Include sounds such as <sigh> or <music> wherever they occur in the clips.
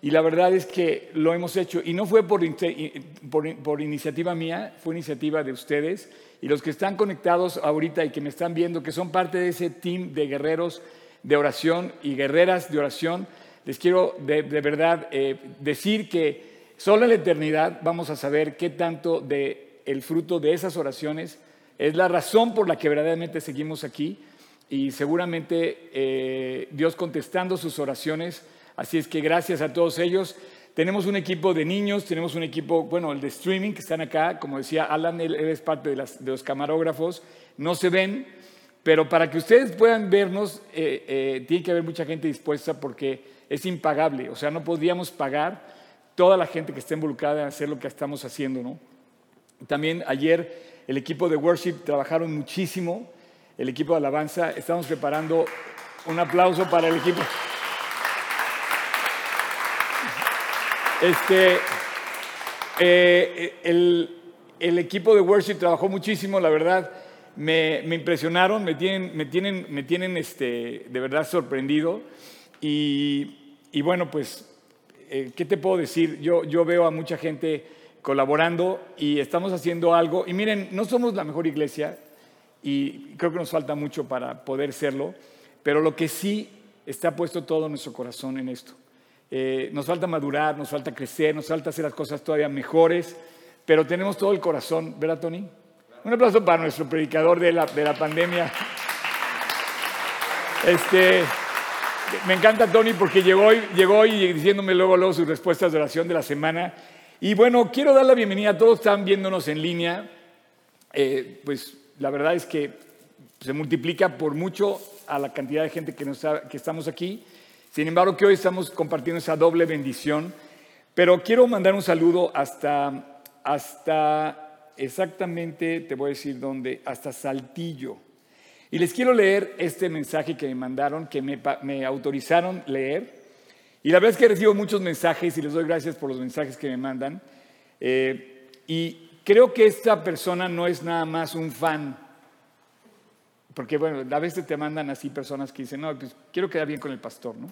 y la verdad es que lo hemos hecho. Y no fue por, por, por, iniciativa mía, fue iniciativa de ustedes. Y los que están conectados ahorita y que me están viendo, que son parte de ese team de guerreros de oración y guerreras de oración, les quiero de, verdad eh, decir que solo en la eternidad vamos a saber qué tanto de el fruto de esas oraciones es la razón por la que verdaderamente seguimos aquí y seguramente eh, Dios contestando sus oraciones. Así es que gracias a todos ellos. Tenemos un equipo de niños, tenemos un equipo, bueno, el de streaming que están acá, como decía Alan, él, es parte de, los camarógrafos, no se ven, pero para que ustedes puedan vernos, eh, eh, tiene que haber mucha gente dispuesta porque es impagable, o sea, no podríamos pagar toda la gente que está involucrada en hacer lo que estamos haciendo, ¿no? También ayer el equipo de worship trabajaron muchísimo, el equipo de alabanza, estamos preparando un aplauso para el equipo. Este, eh, el, equipo de worship trabajó muchísimo, la verdad, me, impresionaron, me tienen, me tienen, me tienen este, de verdad sorprendido. Y, bueno, pues, eh, ¿qué te puedo decir? Yo, yo veo a mucha gente colaborando y estamos haciendo algo. Y miren, no somos la mejor iglesia y creo que nos falta mucho para poder serlo, pero lo que sí está puesto todo nuestro corazón en esto. Eh, nos falta madurar, nos falta crecer, nos falta hacer las cosas todavía mejores, pero tenemos todo el corazón, ¿verdad, Tony? Un aplauso para nuestro predicador de la, de la pandemia. Este, me encanta Tony porque llegó, llegó y diciéndome luego, luego sus respuestas de oración de la semana. Y bueno, quiero dar la bienvenida a todos, están viéndonos en línea. Eh, pues la verdad es que se multiplica por mucho a la cantidad de gente que, nos, que estamos aquí. Sin embargo, que hoy estamos compartiendo esa doble bendición. Pero quiero mandar un saludo hasta, hasta exactamente, te voy a decir dónde, hasta Saltillo. Y les quiero leer este mensaje que me mandaron, que me, autorizaron leer. Y la verdad es que recibo muchos mensajes y les doy gracias por los mensajes que me mandan. Eh, y creo que esta persona no es nada más un fan. Porque bueno, a veces te mandan así personas que dicen, no, pues quiero quedar bien con el pastor, ¿no?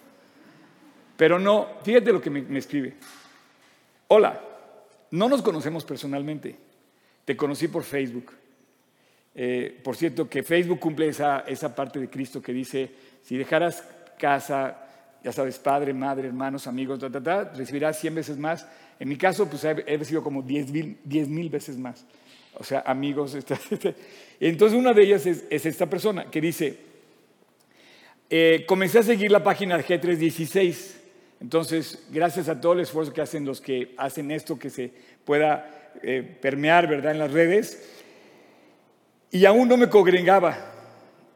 Pero no, fíjate lo que me, escribe. Hola, no nos conocemos personalmente, te conocí por Facebook. Eh, por cierto, que Facebook cumple esa, esa parte de Cristo que dice, si dejaras casa, ya sabes, padre, madre, hermanos, amigos, ta, ta, ta, recibirás 100 veces más. En mi caso, pues he recibido como 10 mil veces más. O sea, amigos. <laughs> Entonces, una de ellas es, es esta persona que dice, eh, comencé a seguir la página de G316 entonces, gracias a todo el esfuerzo que hacen los que hacen esto, que se pueda eh, permear, ¿verdad?, en las redes. Y aún no me congregaba,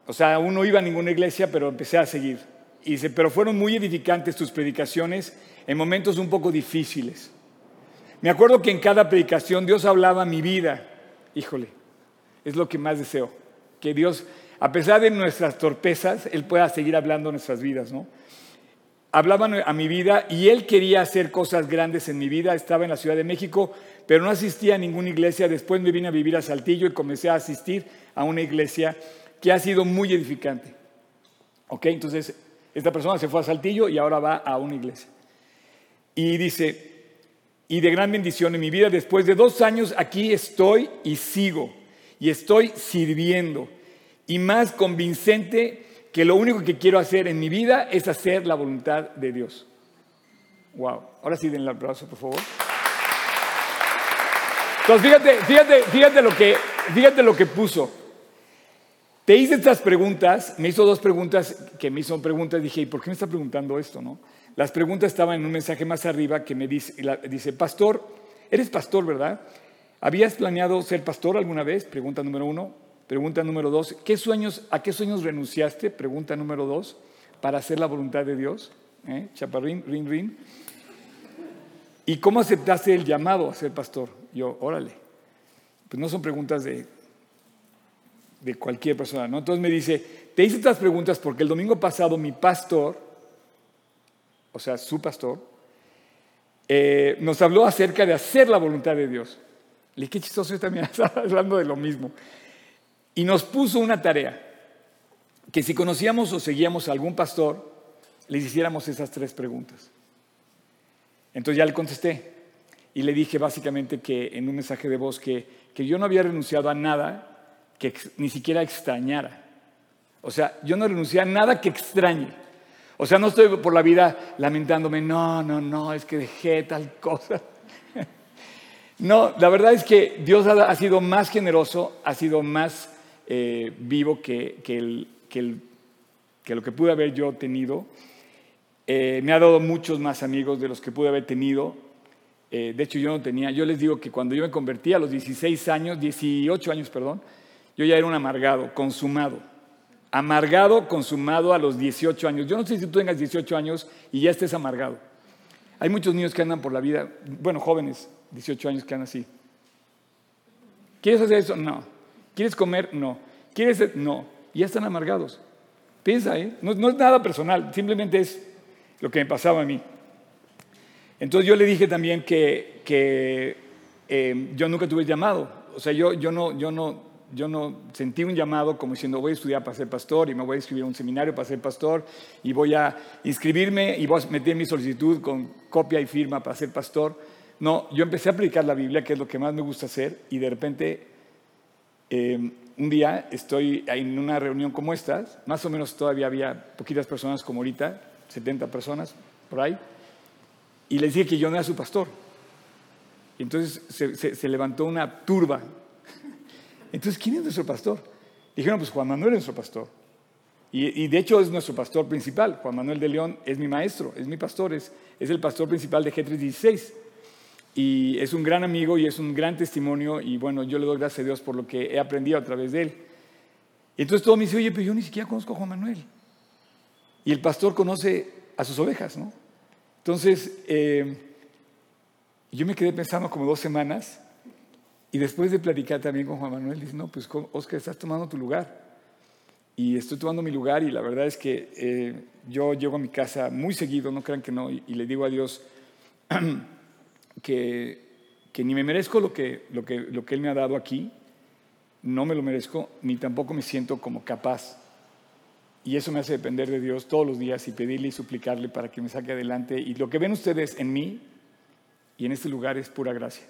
o sea, aún no iba a ninguna iglesia, pero empecé a seguir. Y dice, pero fueron muy edificantes tus predicaciones en momentos un poco difíciles. Me acuerdo que en cada predicación Dios hablaba mi vida. Híjole, es lo que más deseo. Que Dios, a pesar de nuestras torpezas, Él pueda seguir hablando nuestras vidas, ¿no? hablaban a mi vida y él quería hacer cosas grandes en mi vida. Estaba en la Ciudad de México, pero no asistía a ninguna iglesia. Después me vine a vivir a Saltillo y comencé a asistir a una iglesia que ha sido muy edificante. ¿Ok? Entonces, esta persona se fue a Saltillo y ahora va a una iglesia. Y dice, y de gran bendición en mi vida, después de dos años aquí estoy y sigo, y estoy sirviendo. Y más convincente que lo único que quiero hacer en mi vida es hacer la voluntad de Dios. Wow. Ahora sí, den el aplauso, por favor. Entonces, fíjate, fíjate, fíjate, lo que, fíjate lo que puso. Te hice estas preguntas, me hizo dos preguntas que me hizo preguntas, dije, ¿y por qué me está preguntando esto? No? Las preguntas estaban en un mensaje más arriba que me dice, dice, pastor, eres pastor, ¿verdad? ¿Habías planeado ser pastor alguna vez? Pregunta número uno. Pregunta número dos, ¿qué sueños, ¿a qué sueños renunciaste? Pregunta número dos, para hacer la voluntad de Dios. ¿Eh? Chaparrín, rin, rin. ¿Y cómo aceptaste el llamado a ser pastor? Yo, órale. Pues no son preguntas de, de cualquier persona, ¿no? Entonces me dice, te hice estas preguntas porque el domingo pasado mi pastor, o sea, su pastor, eh, nos habló acerca de hacer la voluntad de Dios. Le dije, qué chistoso, yo también <laughs> hablando de lo mismo. Y nos puso una tarea, que si conocíamos o seguíamos a algún pastor, les hiciéramos esas tres preguntas. Entonces ya le contesté y le dije básicamente que en un mensaje de voz que, que yo no había renunciado a nada que ni siquiera extrañara. O sea, yo no renuncié a nada que extrañe. O sea, no estoy por la vida lamentándome, no, no, no, es que dejé tal cosa. <laughs> No, la verdad es que Dios ha, sido más generoso, ha sido más eh, vivo que, que, que, lo que pude haber yo tenido. Eh, me ha dado muchos más amigos de los que pude haber tenido. Eh, de hecho, yo no tenía, yo les digo que cuando yo me convertí a los 16 años, 18 años, perdón, yo ya era un amargado, consumado. Amargado, consumado a los 18 años. Yo no sé si tú tengas 18 años y ya estés amargado. Hay muchos niños que andan por la vida, bueno, jóvenes, 18 años que andan así. ¿Quieres hacer eso? No. ¿Quieres comer? No. ¿Quieres? No. Y ya están amargados. Piensa, ¿eh? No, es nada personal, simplemente es lo que me pasaba a mí. Entonces yo le dije también que, eh, yo nunca tuve llamado. O sea, yo, no, yo no yo no sentí un llamado como diciendo voy a estudiar para ser pastor y me voy a inscribir a un seminario para ser pastor y voy a inscribirme y voy a meter mi solicitud con copia y firma para ser pastor. No, yo empecé a aplicar la Biblia, que es lo que más me gusta hacer, y de repente em, un día estoy en una reunión como esta, más o menos todavía había poquitas personas como ahorita, 70 personas por ahí, y les dije que yo no era su pastor. Y entonces se levantó una turba entonces, ¿quién es nuestro pastor? Dijeron, pues Juan Manuel es nuestro pastor. Y, de hecho es nuestro pastor principal. Juan Manuel de León es mi maestro, es mi pastor, es, es el pastor principal de G316. Y es un gran amigo y es un gran testimonio. Y bueno, yo le doy gracias a Dios por lo que he aprendido a través de él. Y entonces todo me dice, oye, pero yo ni siquiera conozco a Juan Manuel. Y el pastor conoce a sus ovejas, ¿no? Entonces, eh, yo me quedé pensando como dos semanas y después de platicar también con Juan Manuel, dice, no, pues Oscar, estás tomando tu lugar. Y estoy tomando mi lugar y la verdad es que eh, yo llego a mi casa muy seguido, no crean que no, y, le digo a Dios <clears throat> que, que, ni me merezco lo que, lo, que, lo que Él me ha dado aquí, no me lo merezco, ni tampoco me siento como capaz. Y eso me hace depender de Dios todos los días y pedirle y suplicarle para que me saque adelante. Y lo que ven ustedes en mí y en este lugar es pura gracia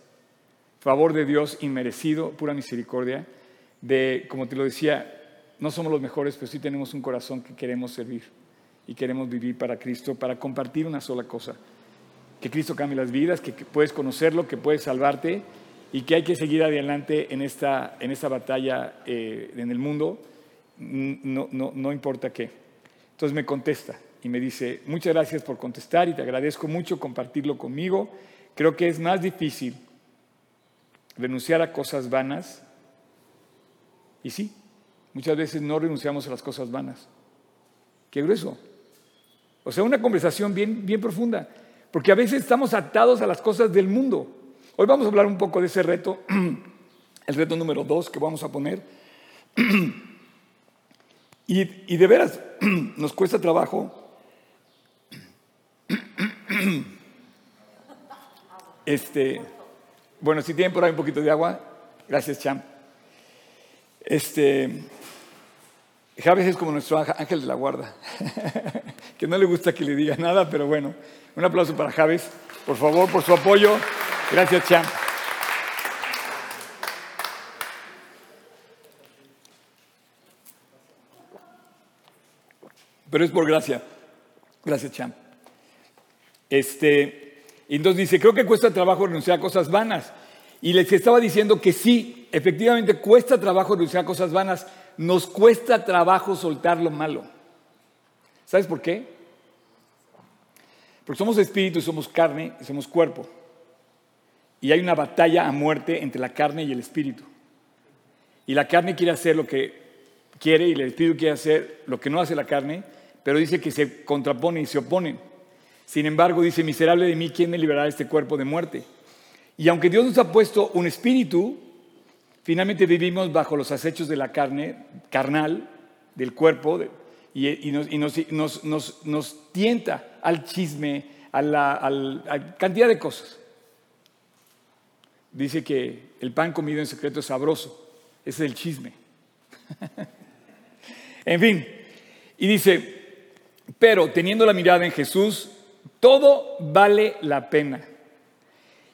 favor de Dios inmerecido, pura misericordia, de, como te lo decía, no somos los mejores, pero sí tenemos un corazón que queremos servir y queremos vivir para Cristo, para compartir una sola cosa, que Cristo cambie las vidas, que, puedes conocerlo, que puedes salvarte y que hay que seguir adelante en esta, en esta batalla eh, en el mundo, no, no, no importa qué. Entonces me contesta y me dice, muchas gracias por contestar y te agradezco mucho compartirlo conmigo. Creo que es más difícil renunciar a cosas vanas. Y sí, muchas veces no renunciamos a las cosas vanas. Qué grueso. O sea, una conversación bien, bien profunda, porque a veces estamos atados a las cosas del mundo. Hoy vamos a hablar un poco de ese reto, <clears throat> el reto número dos que vamos a poner. <clears throat> Y, y de veras, <clears throat> nos cuesta trabajo este, bueno, si tienen por ahí un poquito de agua, gracias, Cham. Este, Javes es como nuestro ángel de la guarda, <laughs> que no le gusta que le diga nada, pero bueno, un aplauso para Javes, por favor, por su apoyo. Gracias, Cham. Pero es por gracia. Gracias, Cham. Este, y entonces dice, creo que cuesta trabajo renunciar a cosas vanas. Y les estaba diciendo que sí, efectivamente cuesta trabajo renunciar a cosas vanas. Nos cuesta trabajo soltar lo malo. ¿Sabes por qué? Porque somos espíritu y somos carne y somos cuerpo. Y hay una batalla a muerte entre la carne y el espíritu. Y la carne quiere hacer lo que quiere y el espíritu quiere hacer lo que no hace la carne, pero dice que se contraponen y se oponen. Sin embargo, dice, miserable de mí, ¿quién me liberará de este cuerpo de muerte? Y aunque Dios nos ha puesto un espíritu, finalmente vivimos bajo los acechos de la carne, carnal, del cuerpo, y, nos, tienta al chisme, a la, cantidad de cosas. Dice que el pan comido en secreto es sabroso. Ese es el chisme. <laughs> en fin, y dice, pero teniendo la mirada en Jesús, Todo vale la pena.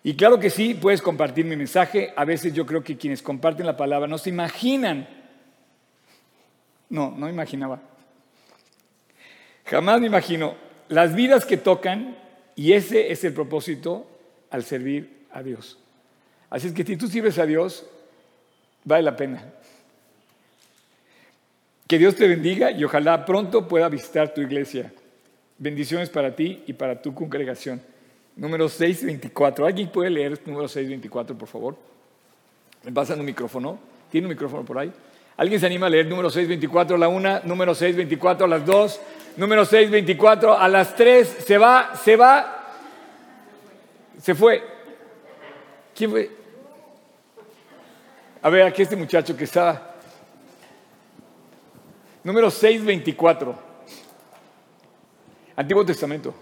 Y claro que sí, puedes compartir mi mensaje. A veces yo creo que quienes comparten la palabra no se imaginan. No, no imaginaba. Jamás me imagino las vidas que tocan y ese es el propósito al servir a Dios. Así es que si tú sirves a Dios, vale la pena. Que Dios te bendiga y ojalá pronto pueda visitar tu iglesia. Bendiciones para ti y para tu congregación. Número 624. ¿Alguien puede leer número 624, por favor? Me pasan un micrófono. ¿Tiene un micrófono por ahí? ¿Alguien se anima a leer número 624 a la una, número 624 a las dos, número 624 a las tres? Se va, se va, se fue. ¿Quién fue? A ver, aquí este muchacho que está. Número 624. Antiguo Testamento.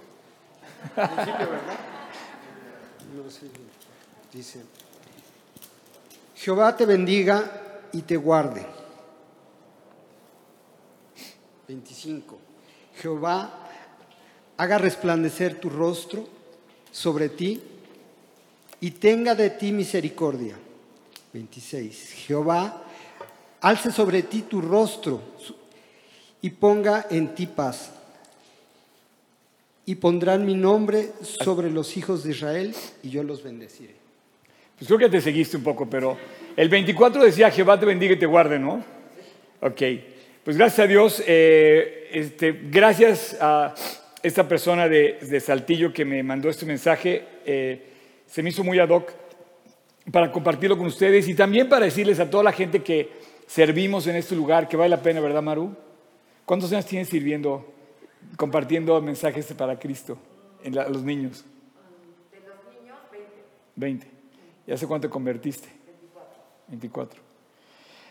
Dice, Jehová te bendiga y te guarde. 25. Jehová haga resplandecer tu rostro sobre ti y tenga de ti misericordia. 26. Jehová alce sobre ti tu rostro y ponga en ti paz y pondrán mi nombre sobre los hijos de Israel y yo los bendeciré. Pues creo que te seguiste un poco, pero el 24 decía Jehová te bendiga y te guarde, ¿no? Ok, pues gracias a Dios, eh, este, gracias a esta persona de, de, Saltillo que me mandó este mensaje, eh, se me hizo muy ad hoc para compartirlo con ustedes y también para decirles a toda la gente que servimos en este lugar que vale la pena, ¿verdad, Maru? ¿Cuántos años tienes sirviendo compartiendo mensajes para Cristo en los niños? De los niños, 20. 20. ¿Y hace cuánto te convertiste? 24. 24.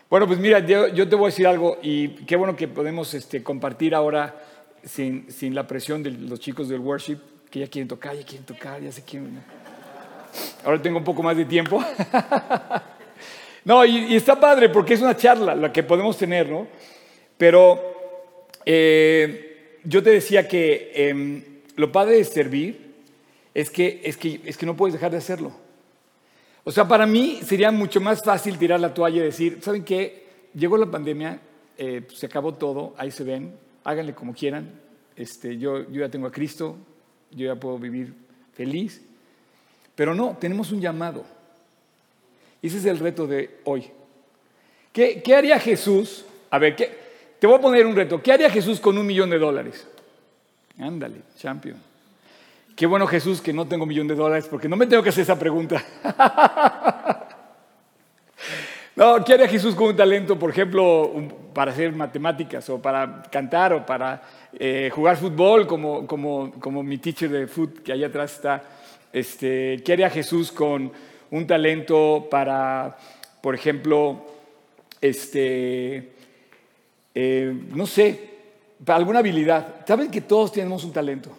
Bueno, pues mira, yo, yo, te voy a decir algo y qué bueno que podemos este, compartir ahora sin, sin, la presión de los chicos del worship, que ya quieren tocar, ya quieren tocar, ya se quieren... Ahora tengo un poco más de tiempo. <laughs> no, y, y, está padre porque es una charla la que podemos tener, ¿no? Pero... Eh, yo te decía que eh, lo padre de servir es que, es, que, es que no puedes dejar de hacerlo. O sea, para mí sería mucho más fácil tirar la toalla y decir, ¿saben qué? Llegó la pandemia, eh, pues, se acabó todo, ahí se ven, háganle como quieran. Este, yo, yo ya tengo a Cristo, yo ya puedo vivir feliz. Pero no, tenemos un llamado. Ese es el reto de hoy. ¿Qué, qué haría Jesús? A ver, ¿qué, te voy a poner un reto. ¿Qué haría Jesús con un millón de dólares? Ándale, champion. Qué bueno Jesús que no tengo un millón de dólares porque no me tengo que hacer esa pregunta. <laughs> no, ¿qué haría Jesús con un talento, por ejemplo, para hacer matemáticas o para cantar o para eh, jugar fútbol como, mi teacher de fútbol que allá atrás está? Este, ¿Qué haría Jesús con un talento para, por ejemplo, este, eh, no sé, para alguna habilidad. Saben que todos tenemos un talento.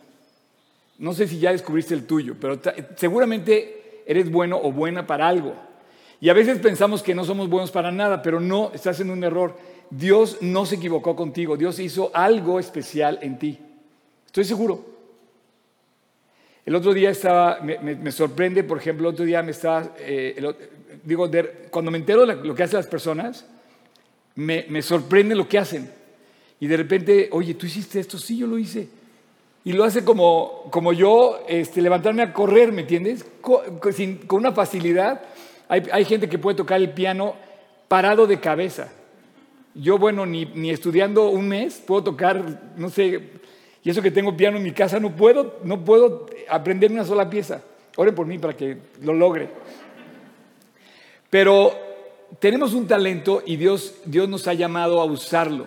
No sé si ya descubriste el tuyo, pero seguramente eres bueno o buena para algo. Y a veces pensamos que no somos buenos para nada, pero no, estás en un error. Dios no se equivocó contigo, Dios hizo algo especial en ti. Estoy seguro. El otro día estaba, me, sorprende, por ejemplo, el otro día me estaba, eh, digo, cuando me entero de lo que hacen las personas, me, sorprende lo que hacen. Y de repente, oye, tú hiciste esto, sí, yo lo hice. Y lo hace como, como yo, este, levantarme a correr, ¿me entiendes? Con, una facilidad. Hay, hay, gente que puede tocar el piano parado de cabeza. Yo, bueno, ni, ni, estudiando un mes puedo tocar, no sé, y eso que tengo piano en mi casa, no puedo, no puedo aprender una sola pieza. Oren por mí para que lo logre. Pero tenemos un talento y Dios, Dios nos ha llamado a usarlo.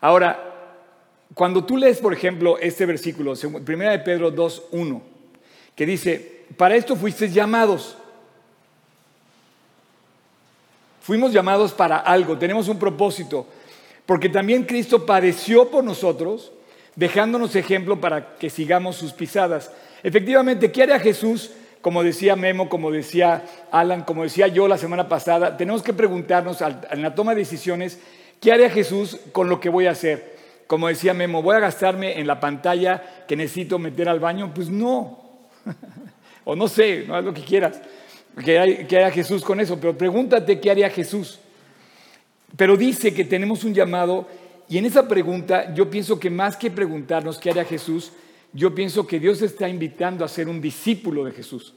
Ahora, cuando tú lees, por ejemplo, este versículo, 1 de Pedro 2.1, que dice, para esto fuisteis llamados. Fuimos llamados para algo, tenemos un propósito, porque también Cristo padeció por nosotros, dejándonos ejemplo para que sigamos sus pisadas. Efectivamente, ¿qué haría Jesús? Como decía Memo, como decía Alan, como decía yo la semana pasada, tenemos que preguntarnos en la toma de decisiones, ¿qué haría Jesús con lo que voy a hacer? como decía Memo, voy a gastarme en la pantalla que necesito meter al baño. Pues no. <laughs> o no sé, no es lo que quieras. ¿Qué haría Jesús con eso? Pero pregúntate qué haría Jesús. Pero dice que tenemos un llamado y en esa pregunta yo pienso que más que preguntarnos qué haría Jesús, yo pienso que Dios está invitando a ser un discípulo de Jesús.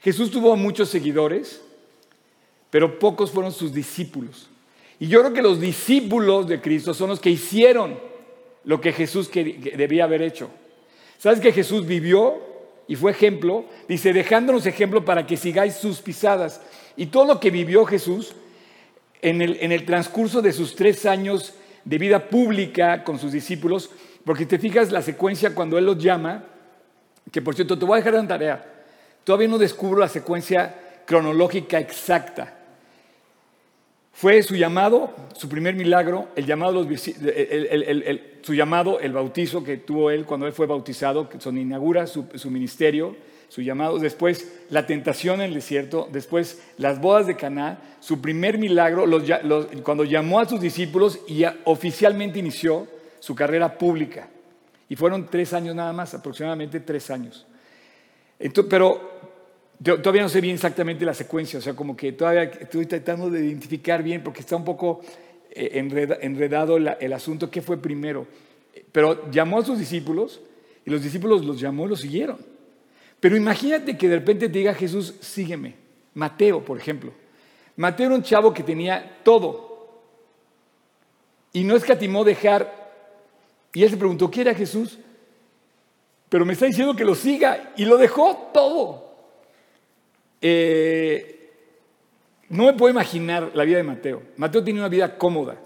Jesús tuvo muchos seguidores, pero pocos fueron sus discípulos. Y yo creo que los discípulos de Cristo son los que hicieron lo que Jesús debía haber hecho. ¿Sabes que Jesús vivió y fue ejemplo? Dice, dejándonos ejemplo para que sigáis sus pisadas. Y todo lo que vivió Jesús en el, en el transcurso de sus tres años de vida pública con sus discípulos, porque te fijas la secuencia cuando Él los llama, que por cierto te voy a dejar una tarea, Todavía no descubro la secuencia cronológica exacta. Fue su llamado, su primer milagro, el llamado, el, su llamado, el bautizo que tuvo él cuando él fue bautizado, que son inaugura su, ministerio, su llamado, después la tentación en el desierto, después las bodas de Caná, su primer milagro, cuando llamó a sus discípulos y oficialmente inició su carrera pública. Y fueron tres años nada más, aproximadamente tres años pero todavía no sé bien exactamente la secuencia, o sea, como que todavía estoy tratando de identificar bien porque está un poco eh, enredado el asunto, qué fue primero. Pero llamó a sus discípulos y los discípulos los llamó y los siguieron. Pero imagínate que de repente te diga Jesús, sígueme. Mateo, por ejemplo. Mateo era un chavo que tenía todo. Y no escatimó dejar. Y él se preguntó, ¿qué era Jesús? pero me está diciendo que lo siga y lo dejó todo. Eh, no me puedo imaginar la vida de Mateo. Mateo tenía una vida cómoda,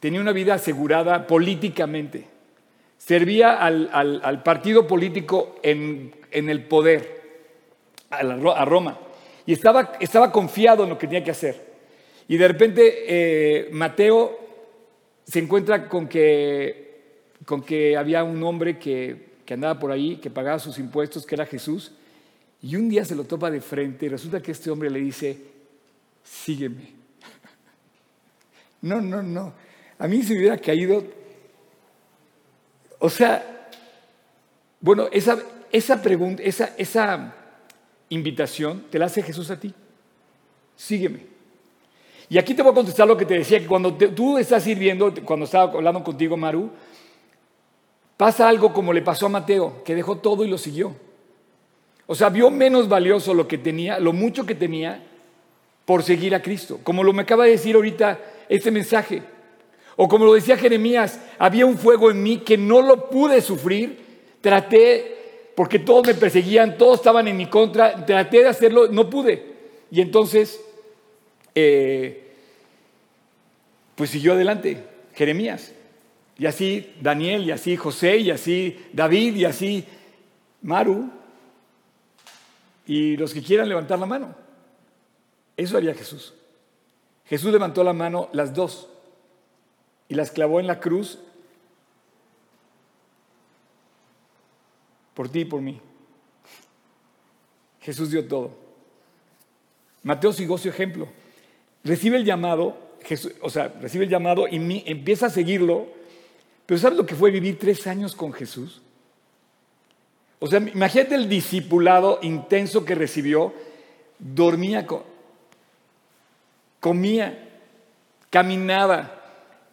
tenía una vida asegurada políticamente, servía al, partido político en, el poder, a, Roma, y estaba, estaba, confiado en lo que tenía que hacer. Y de repente eh, Mateo se encuentra con que, con que había un hombre que que andaba por ahí, que pagaba sus impuestos, que era Jesús, y un día se lo topa de frente y resulta que este hombre le dice, sígueme. <laughs> No, no, no. A mí se me hubiera caído. O sea, bueno, esa, esa pregunta, esa, esa invitación te la hace Jesús a ti. Sígueme. Y aquí te voy a contestar lo que te decía, que cuando tú estás sirviendo, cuando estaba hablando contigo, Maru, Pasa algo como le pasó a Mateo, que dejó todo y lo siguió. O sea, vio menos valioso lo que tenía, lo mucho que tenía, por seguir a Cristo. Como lo me acaba de decir ahorita este mensaje. O como lo decía Jeremías, había un fuego en mí que no lo pude sufrir. Traté, porque todos me perseguían, todos estaban en mi contra. Traté de hacerlo, no pude. Y entonces, eh, pues siguió adelante Jeremías. Y así Daniel, y así José, y así David, y así Maru, y los que quieran levantar la mano. Eso haría Jesús. Jesús levantó la mano las dos y las clavó en la cruz por ti y por mí. Jesús dio todo. Mateo siguió su ejemplo. Recibe el llamado, o sea, recibe el llamado y empieza a seguirlo pero ¿sabes lo que fue vivir tres años con Jesús? O sea, imagínate el discipulado intenso que recibió. Dormía, comía, caminaba,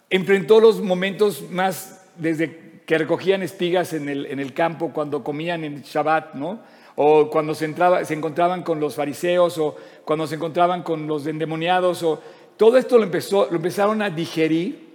enfrentó los momentos más desde que recogían espigas en el, en el campo, cuando comían en Shabbat, ¿no? O cuando se, encontraban con los fariseos, o cuando se encontraban con los endemoniados, o todo esto lo, empezó, lo empezaron a digerir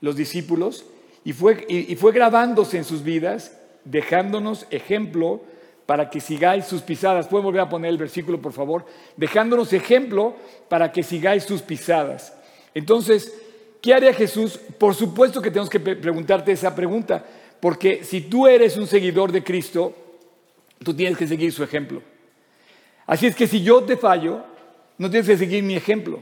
los discípulos y fue, y, fue grabándose en sus vidas, dejándonos ejemplo para que sigáis sus pisadas. ¿Pueden volver a poner el versículo, por favor? Dejándonos ejemplo para que sigáis sus pisadas. Entonces, ¿qué haría Jesús? Por supuesto que tenemos que preguntarte esa pregunta, porque si tú eres un seguidor de Cristo, tú tienes que seguir su ejemplo. Así es que si yo te fallo, no tienes que seguir mi ejemplo.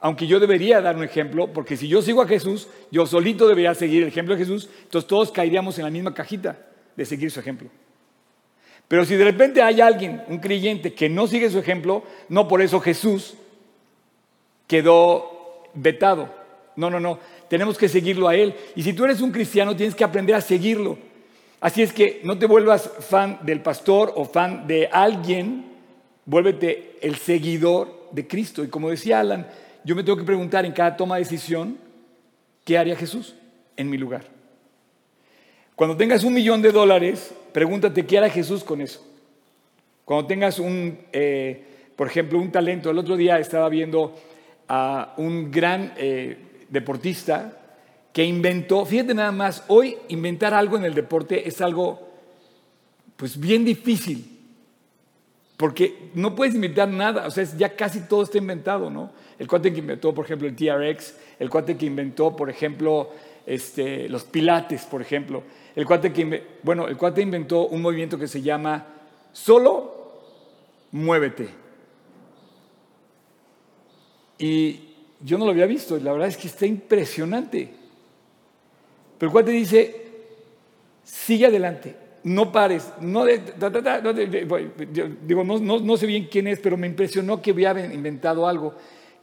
Aunque yo debería dar un ejemplo, porque si yo sigo a Jesús, yo solito debería seguir el ejemplo de Jesús, entonces todos caeríamos en la misma cajita de seguir su ejemplo. Pero si de repente hay alguien, un creyente, que no sigue su ejemplo, no por eso Jesús quedó vetado. No, no, no. tenemos que seguirlo a Él. Y si tú eres un cristiano, tienes que aprender a seguirlo. Así es que no te vuelvas fan del pastor o fan de alguien, vuélvete el seguidor de Cristo. Y como decía Alan, yo me tengo que preguntar en cada toma de decisión, ¿qué haría Jesús en mi lugar? Cuando tengas un millón de dólares, pregúntate qué hará Jesús con eso. Cuando tengas un, eh, por ejemplo, un talento, el otro día estaba viendo a un gran eh, deportista que inventó, fíjate nada más, hoy inventar algo en el deporte es algo pues bien difícil, porque no puedes inventar nada, o sea, ya casi todo está inventado, ¿no? El cuate que inventó, por ejemplo, el TRX, el cuate que inventó, por ejemplo, este, los pilates, por ejemplo, el cuate que, bueno, el cuate inventó un movimiento que se llama solo muévete. Y yo no lo había visto, la verdad es que está impresionante. Pero el cual te dice, sigue adelante, no pares, no, digo, no, sé bien quién es, pero me impresionó que hubiera inventado algo.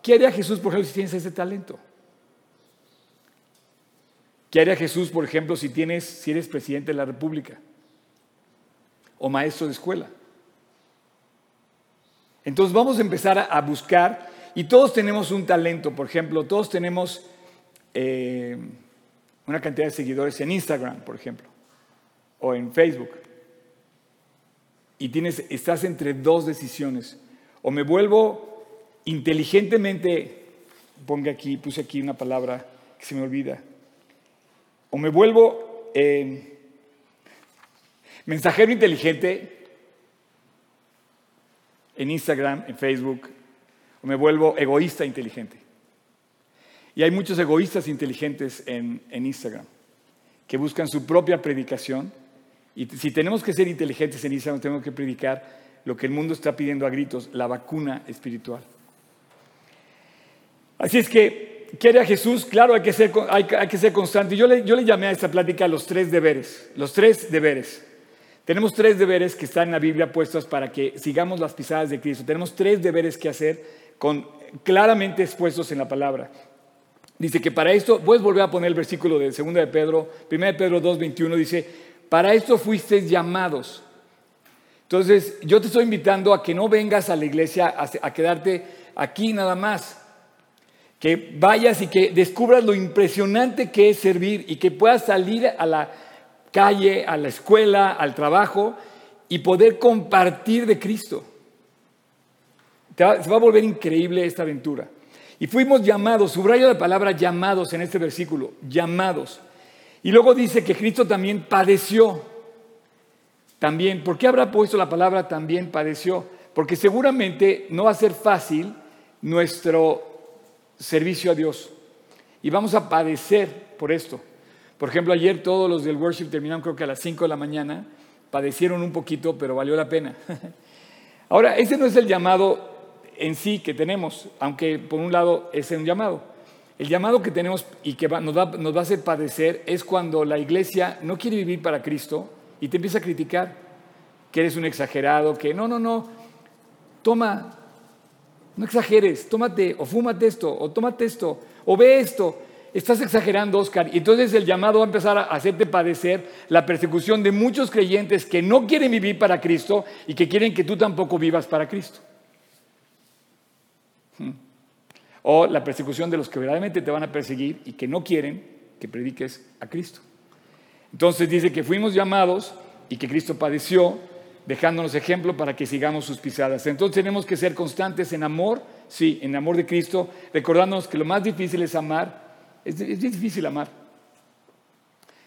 ¿Qué haría Jesús, por ejemplo, si tienes ese talento? ¿Qué haría Jesús, por ejemplo, si, tienes, si eres presidente de la República o maestro de escuela? Entonces vamos a empezar a buscar, y todos tenemos un talento, por ejemplo, todos tenemos eh, una cantidad de seguidores en Instagram, por ejemplo, o en Facebook. Y tienes, estás entre dos decisiones. O me vuelvo inteligentemente, ponga aquí, puse aquí una palabra que se me olvida. O me vuelvo eh, mensajero inteligente en Instagram, en Facebook, o me vuelvo egoísta inteligente. Y hay muchos egoístas inteligentes en, Instagram que buscan su propia predicación. Y si tenemos que ser inteligentes en Instagram, tenemos que predicar lo que el mundo está pidiendo a gritos, la vacuna espiritual. Así es que, ¿qué haría Jesús? Claro, hay que ser, hay, que ser constante. Yo le, yo le llamé a esta plática los tres deberes, los tres deberes. Tenemos tres deberes que están en la Biblia puestos para que sigamos las pisadas de Cristo. Tenemos tres deberes que hacer con, claramente expuestos en la palabra. Dice que para esto, puedes volver a poner el versículo de 2 de Pedro, 1 de Pedro 2, 21, dice, para esto fuisteis llamados. Entonces, yo te estoy invitando a que no vengas a la iglesia a, quedarte aquí nada más. Que vayas y que descubras lo impresionante que es servir y que puedas salir a la calle, a la escuela, al trabajo y poder compartir de Cristo. se va a volver increíble esta aventura. Y fuimos llamados, subrayo la palabra llamados en este versículo, llamados. Y luego dice que Cristo también padeció. También, ¿por qué habrá puesto la palabra también padeció? Porque seguramente no va a ser fácil nuestro servicio a Dios. Y vamos a padecer por esto. Por ejemplo, ayer todos los del worship terminaron creo que a las 5 de la mañana, padecieron un poquito, pero valió la pena. <laughs> Ahora, ese no es el llamado en sí que tenemos, aunque por un lado es un llamado. El llamado que tenemos y que nos, va, nos va a hacer padecer es cuando la iglesia no quiere vivir para Cristo y te empieza a criticar, que eres un exagerado, que no, no, no, toma, no exageres, tómate o fúmate esto, o tómate esto, o ve esto, Estás exagerando, Oscar. Y entonces el llamado va a empezar a hacerte padecer la persecución de muchos creyentes que no quieren vivir para Cristo y que quieren que tú tampoco vivas para Cristo. Hmm. O la persecución de los que verdaderamente te van a perseguir y que no quieren que prediques a Cristo. Entonces dice que fuimos llamados y que Cristo padeció, dejándonos ejemplo para que sigamos sus pisadas. Entonces tenemos que ser constantes en amor, sí, en amor de Cristo, recordándonos que lo más difícil es amar es, difícil amar.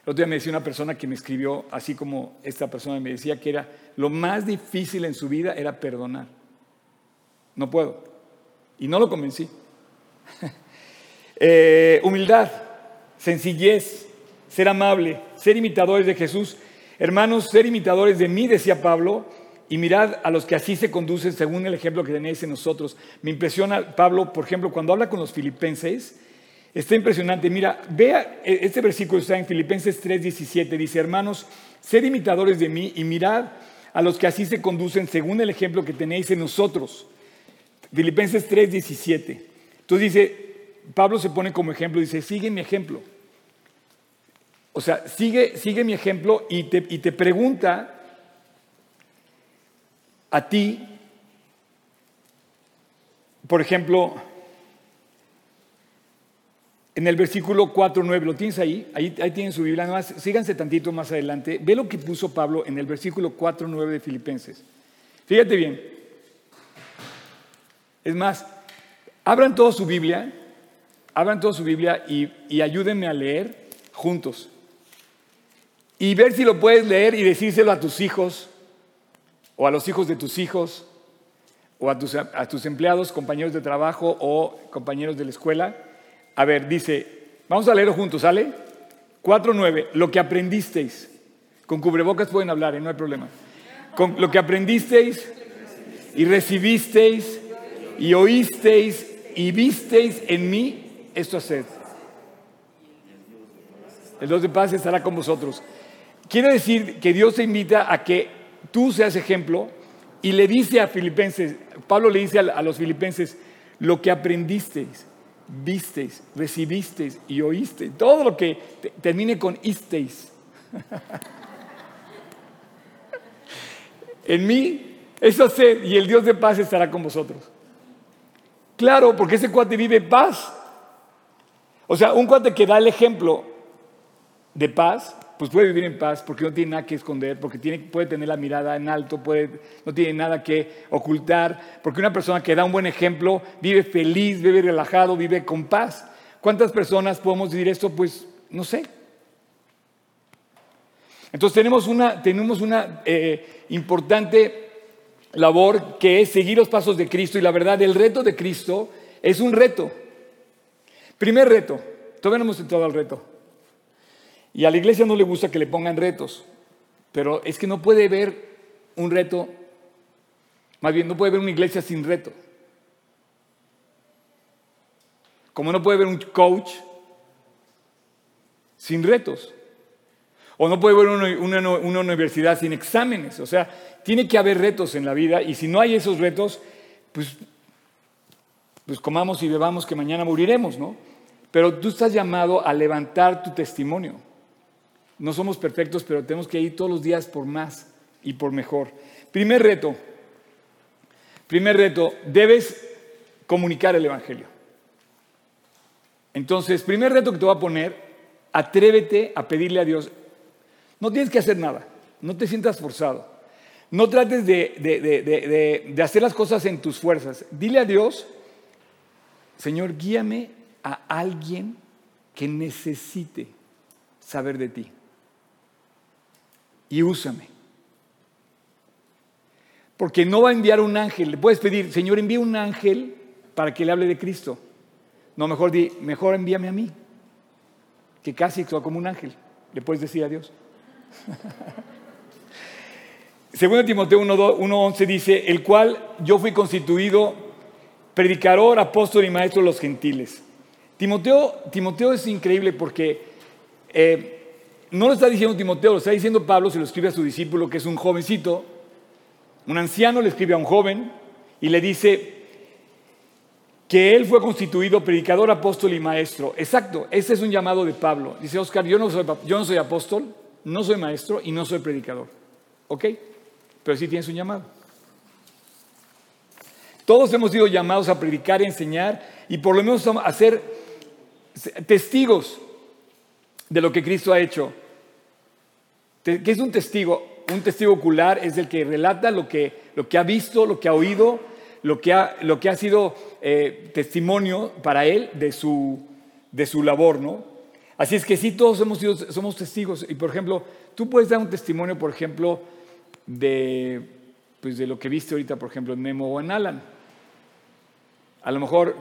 El otro día me decía una persona que me escribió, así como esta persona me decía que era lo más difícil en su vida era perdonar. No puedo. Y no lo convencí. <laughs> Eh, humildad, sencillez, ser amable, ser imitadores de Jesús. Hermanos, ser imitadores de mí, decía Pablo, y mirad a los que así se conducen según el ejemplo que tenéis en nosotros. Me impresiona Pablo, por ejemplo, cuando habla con los filipenses, Está impresionante. Mira, vea, e, este versículo está en Filipenses 3:17. Dice, hermanos, sed imitadores de mí y mirad a los que así se conducen según el ejemplo que tenéis en nosotros. Filipenses 3:17. Entonces dice, Pablo se pone como ejemplo, dice, sigue mi ejemplo. O sea, sigue, sigue mi ejemplo y te, y te pregunta a ti, por ejemplo, en el versículo 4, 9, ¿lo tienes ahí? Ahí, ahí tienen su Biblia, nada más síganse tantito más adelante. Ve lo que puso Pablo en el versículo 4, 9 de Filipenses. Fíjate bien. Es más, abran toda su Biblia, abran toda su Biblia y, ayúdenme a leer juntos. Y ver si lo puedes leer y decírselo a tus hijos, o a los hijos de tus hijos, o a tus, a tus empleados, compañeros de trabajo o compañeros de la escuela. A ver, dice, vamos a leerlo juntos, ¿sale? 4.9, lo que aprendisteis. Con cubrebocas pueden hablar, ¿eh? no hay problema. Con lo que aprendisteis y recibisteis y oísteis y visteis en mí, esto haced. El Dios de paz estará con vosotros. Quiere decir que Dios te invita a que tú seas ejemplo y le dice a Filipenses, Pablo le dice a los filipenses, lo que aprendisteis, visteis, recibisteis y oísteis, todo lo que termine con isteis. <laughs> en mí, eso sé, y el Dios de paz estará con vosotros. Claro, porque ese cuate vive paz. O sea, un cuate que da el ejemplo de paz, pues puede vivir en paz porque no tiene nada que esconder, porque tiene, puede tener la mirada en alto, puede, no tiene nada que ocultar, porque una persona que da un buen ejemplo vive feliz, vive relajado, vive con paz. ¿Cuántas personas podemos decir esto? Pues no sé. Entonces tenemos una, tenemos una eh, importante labor que es seguir los pasos de Cristo y la verdad, el reto de Cristo es un reto. Primer reto, todavía no hemos entrado al reto. Y a la iglesia no le gusta que le pongan retos, pero es que no puede haber un reto, más bien no puede haber una iglesia sin reto. Como no puede haber un coach sin retos. O no puede haber una, una, universidad sin exámenes. O sea, tiene que haber retos en la vida y si no hay esos retos, pues, pues comamos y bebamos que mañana moriremos, ¿no? Pero tú estás llamado a levantar tu testimonio. No somos perfectos, pero tenemos que ir todos los días por más y por mejor. Primer reto. Primer reto, debes comunicar el Evangelio. Entonces, primer reto que te voy a poner, atrévete a pedirle a Dios. No tienes que hacer nada, no te sientas forzado. No trates de, hacer las cosas en tus fuerzas. Dile a Dios, Señor, guíame a alguien que necesite saber de ti y úsame. Porque no va a enviar un ángel. Le puedes pedir, Señor, envía un ángel para que le hable de Cristo. No, mejor di, mejor envíame a mí, que casi actúa como un ángel. Le puedes decir a Dios. <laughs> Segundo Timoteo 1.11 dice, el cual yo fui constituido predicador, apóstol y maestro de los gentiles. Timoteo, Timoteo es increíble porque eh, no lo está diciendo Timoteo, lo está diciendo Pablo, se lo escribe a su discípulo, que es un jovencito. Un anciano le escribe a un joven y le dice que él fue constituido predicador, apóstol y maestro. Exacto, ese es un llamado de Pablo. Dice Oscar, yo no soy, yo no soy apóstol, no soy maestro y no soy predicador. ¿Ok? Pero sí tienes un llamado. Todos hemos sido llamados a predicar, a enseñar y por lo menos a ser testigos de lo que Cristo ha hecho. ¿Qué es un testigo? Un testigo ocular es el que relata lo que, lo que ha visto, lo que ha oído, lo que ha, lo que ha sido eh, testimonio para él de su, de su labor, ¿no? Así es que sí, todos hemos sido, somos testigos. Y por ejemplo, tú puedes dar un testimonio, por ejemplo, de, pues de lo que viste ahorita, por ejemplo, en Memo o en Alan. A lo mejor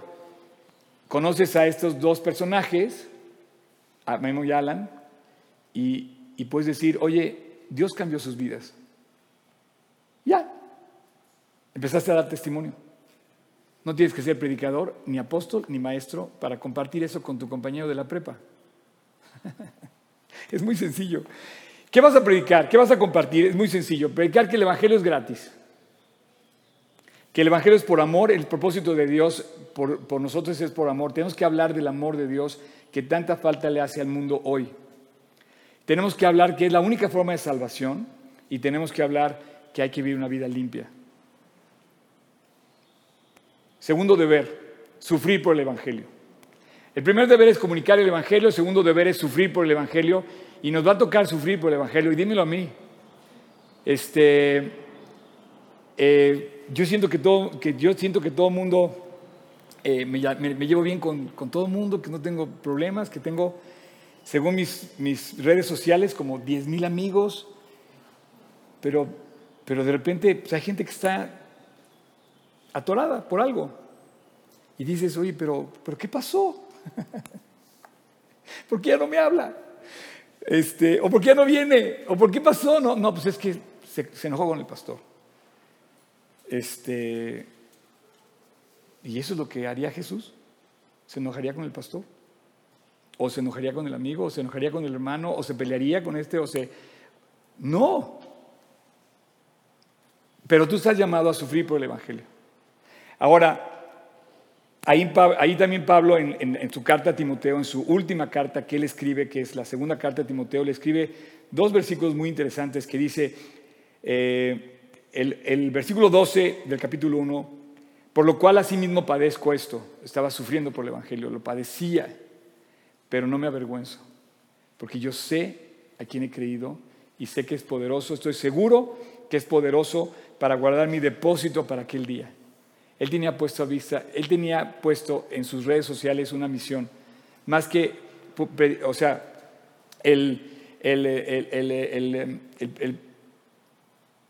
conoces a estos dos personajes a Memo y Alan y, y puedes decir, oye, Dios cambió sus vidas. Ya, empezaste a dar testimonio. No tienes que ser predicador, ni apóstol, ni maestro para compartir eso con tu compañero de la prepa. <laughs> es muy sencillo. ¿Qué vas a predicar? ¿Qué vas a compartir? Es muy sencillo. Predicar que el Evangelio es gratis. Que el Evangelio es por amor, el propósito de Dios por, por nosotros es por amor. Tenemos que hablar del amor de Dios que tanta falta le hace al mundo hoy. Tenemos que hablar que es la única forma de salvación y tenemos que hablar que hay que vivir una vida limpia. Segundo deber, sufrir por el Evangelio. El primer deber es comunicar el Evangelio, el segundo deber es sufrir por el Evangelio y nos va a tocar sufrir por el Evangelio y dímelo a mí. Este, eh, yo siento que todo, que yo siento que todo mundo eh, me, me- llevo bien con, con todo el mundo, que no tengo problemas, que tengo, según mis, mis redes sociales, como 10 mil amigos, pero, pero de repente pues, hay gente que está atorada por algo. Y dices, oye, pero, pero ¿qué pasó? <laughs> ¿Por qué ya no me habla? Este, ¿O por qué ya no viene? ¿O por qué pasó? No, no pues es que se, se enojó con el pastor. Este, ¿Y eso es lo que haría Jesús? ¿Se enojaría con el pastor? ¿O se enojaría con el amigo? ¿O se enojaría con el hermano? ¿O se pelearía con este? ¿O se... No. Pero tú estás llamado a sufrir por el Evangelio. Ahora, ahí, también Pablo en su carta a Timoteo, en su última carta que él escribe, que es la segunda carta a Timoteo, le escribe dos versículos muy interesantes que dice, eh, el, el versículo 12 del capítulo 1, por lo cual asimismo padezco esto, estaba sufriendo por el Evangelio, lo padecía, pero no me avergüenzo, porque yo sé a quién he creído y sé que es poderoso, estoy seguro que es poderoso para guardar mi depósito para aquel día. Él tenía puesto a vista, él tenía puesto en sus redes sociales una misión, más que, o sea, el, el, el, el,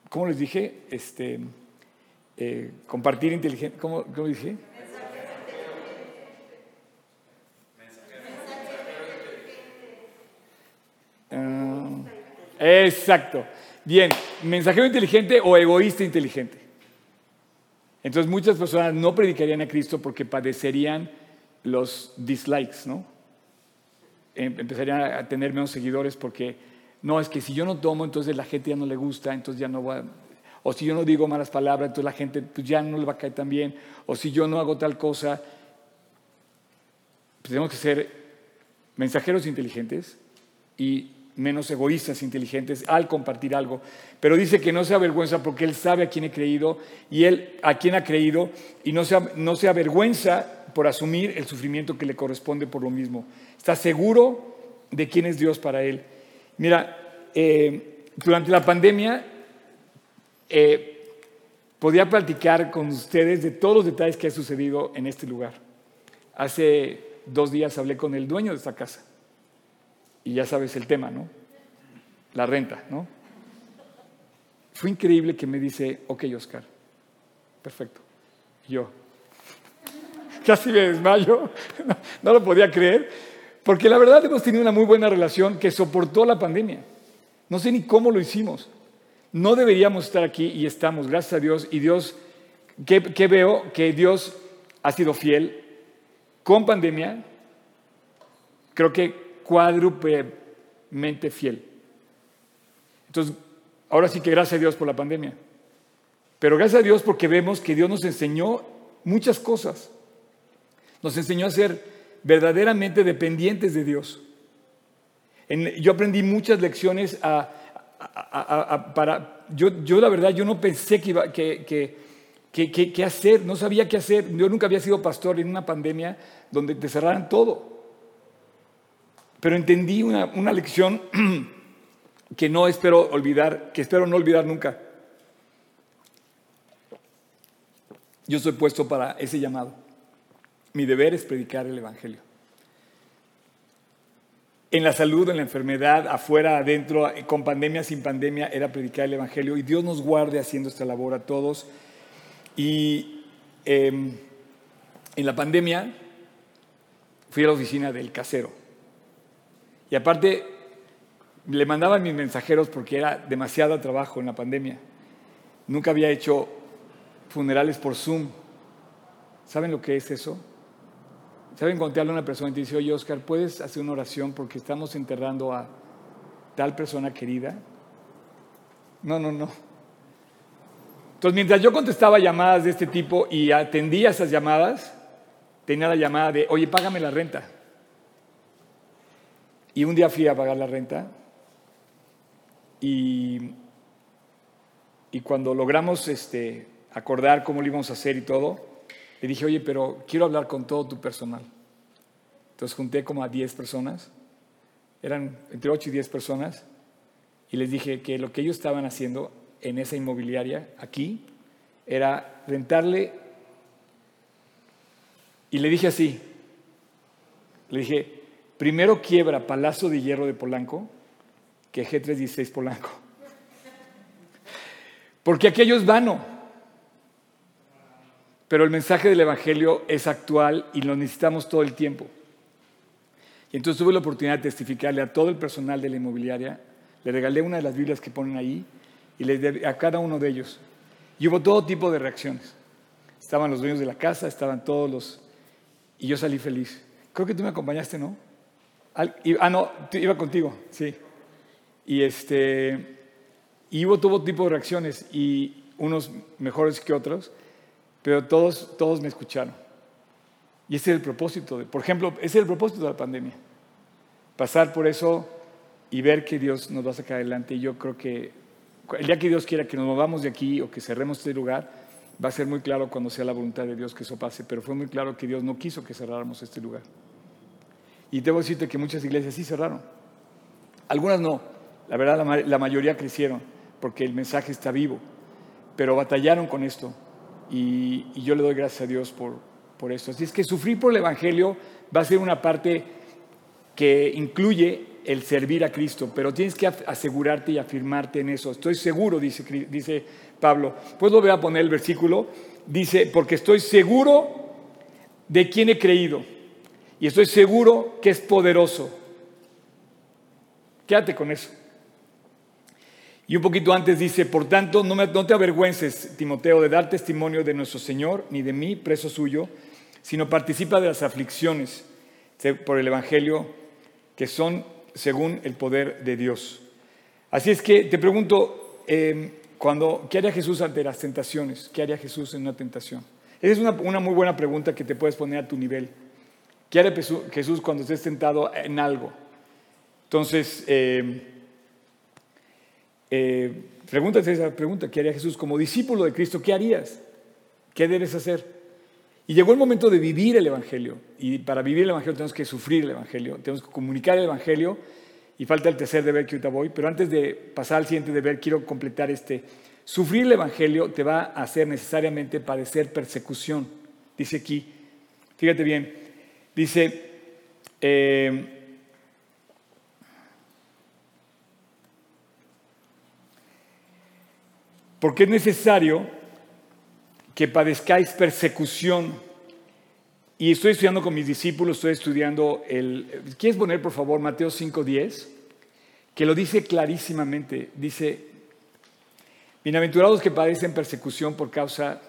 ¿cómo les dije? Este, eh, compartir inteligencia, ¿cómo, ¿cómo dije? Ah, exacto. Bien, mensajero inteligente o egoísta inteligente. Entonces muchas personas no predicarían a Cristo porque padecerían los dislikes, ¿no? Em- Empezarían a tener menos seguidores porque no, es que si yo no tomo, entonces la gente ya no le gusta, entonces ya no va. O si yo no digo malas palabras, entonces la gente pues, ya no le va a caer tan bien. O si yo no hago tal cosa, pues tenemos que ser mensajeros inteligentes y menos egoístas inteligentes al compartir algo. Pero dice que no se avergüenza porque él sabe a quién he creído y él a quién ha creído y no se, no se avergüenza por asumir el sufrimiento que le corresponde por lo mismo. Está seguro de quién es Dios para él. Mira, eh, durante la pandemia eh, podía platicar con ustedes de todos los detalles que ha sucedido en este lugar. Hace dos días hablé con el dueño de esta casa y ya sabes el tema, ¿no? La renta, ¿no? Fue increíble que me dice, ok, Oscar, perfecto. Yo, casi me desmayo, <laughs> no, no lo podía creer, porque la verdad hemos tenido una muy buena relación que soportó la pandemia. No sé ni cómo lo hicimos. No deberíamos estar aquí y estamos, gracias a Dios. Y Dios, ¿qué, qué veo? Que Dios ha sido fiel con pandemia, creo que cuádruplemente fiel. Entonces, ahora sí que gracias a Dios por la pandemia. Pero gracias a Dios porque vemos que Dios nos enseñó muchas cosas. Nos enseñó a ser verdaderamente dependientes de Dios. Yo aprendí muchas lecciones para... Yo, yo la verdad, yo no pensé que iba que, que, que- que- hacer, no sabía qué hacer. Yo nunca había sido pastor en una pandemia donde te cerraran todo. Pero entendí una, una lección <clears throat> que no espero olvidar, que espero no olvidar nunca. Yo soy puesto para ese llamado. Mi deber es predicar el Evangelio. En la salud, en la enfermedad, afuera, adentro, con pandemia, sin pandemia, era predicar el Evangelio. Y Dios nos guarde haciendo esta labor a todos. Y em, en la pandemia fui a la oficina del casero. Y aparte, le mandaba a mis mensajeros porque era demasiado trabajo en la pandemia. Nunca había hecho funerales por Zoom. ¿Saben lo que es eso? ¿Saben te habla una persona y te dice, oye Oscar, ¿puedes hacer una oración porque estamos enterrando a tal persona querida? No, no, no. Entonces, mientras yo contestaba llamadas de este tipo y atendía esas llamadas, tenía la llamada de, oye, págame la renta. Y un día fui a pagar la renta y, y cuando logramos este, acordar cómo lo íbamos a hacer y todo, le dije, oye, pero quiero hablar con todo tu personal. Entonces junté como a 10 personas, eran entre 8 y 10 personas, y les dije que lo que ellos estaban haciendo en esa inmobiliaria aquí era rentarle, y le dije así, le dije, primero quiebra Palacio de Hierro de Polanco que G316 Polanco. Porque aquello es vano. Pero el mensaje del Evangelio es actual y lo necesitamos todo el tiempo. Y entonces tuve la oportunidad de testificarle a todo el personal de la inmobiliaria. Le regalé una de las Biblias que ponen ahí y les a cada uno de ellos. Y hubo todo tipo de reacciones. Estaban los dueños de la casa, estaban todos los... Y yo salí feliz. Creo que tú me acompañaste, ¿no? Ah, no, iba contigo, sí. Y, este, y hubo todo tipo de reacciones, y unos mejores que otros, pero todos, todos me escucharon. Y ese es el propósito, de, por ejemplo, ese es el propósito de la pandemia. Pasar por eso y ver que Dios nos va a sacar adelante. Y yo creo que el día que Dios quiera que nos movamos de aquí o que cerremos este lugar, va a ser muy claro cuando sea la voluntad de Dios que eso pase. Pero fue muy claro que Dios no quiso que cerráramos este lugar. Y debo decirte que muchas iglesias sí cerraron. Algunas no. La verdad, la, mayoría crecieron porque el mensaje está vivo. Pero batallaron con esto. Y, yo le doy gracias a Dios por, por esto. Así es que sufrir por el Evangelio va a ser una parte que incluye el servir a Cristo, pero tienes que asegurarte y afirmarte en eso. Estoy seguro, dice, dice Pablo. Pues lo voy a poner el versículo. Dice, porque estoy seguro de quién he creído y estoy seguro que es poderoso. Quédate con eso. Y un poquito antes dice, por tanto, no, no, te avergüences, Timoteo, de dar testimonio de nuestro Señor, ni de mí, preso suyo, sino participa de las aflicciones por el Evangelio, que son según el poder de Dios. Así es que te pregunto, em, cuando, ¿qué haría Jesús ante las tentaciones? ¿Qué haría Jesús en una tentación? Esa es una muy buena pregunta que te puedes poner a tu nivel. ¿Qué hará Jesús cuando estés tentado en algo? Entonces, eh, eh, pregúntate esa pregunta, ¿qué haría Jesús como discípulo de Cristo? ¿Qué harías? ¿Qué debes hacer? Y llegó el momento de vivir el Evangelio. Y para vivir el Evangelio tenemos que sufrir el Evangelio, tenemos que comunicar el Evangelio. Y falta el tercer deber que ahorita voy. Pero antes de pasar al siguiente deber, quiero completar este. Sufrir el Evangelio te va a hacer necesariamente padecer persecución. Dice aquí, fíjate bien, Dice, eh, porque es necesario que padezcáis persecución. Y estoy estudiando con mis discípulos, estoy estudiando el... ¿Quieres poner, por favor, Mateo 5.10? Que lo dice clarísimamente. Dice, bienaventurados que padecen persecución por causa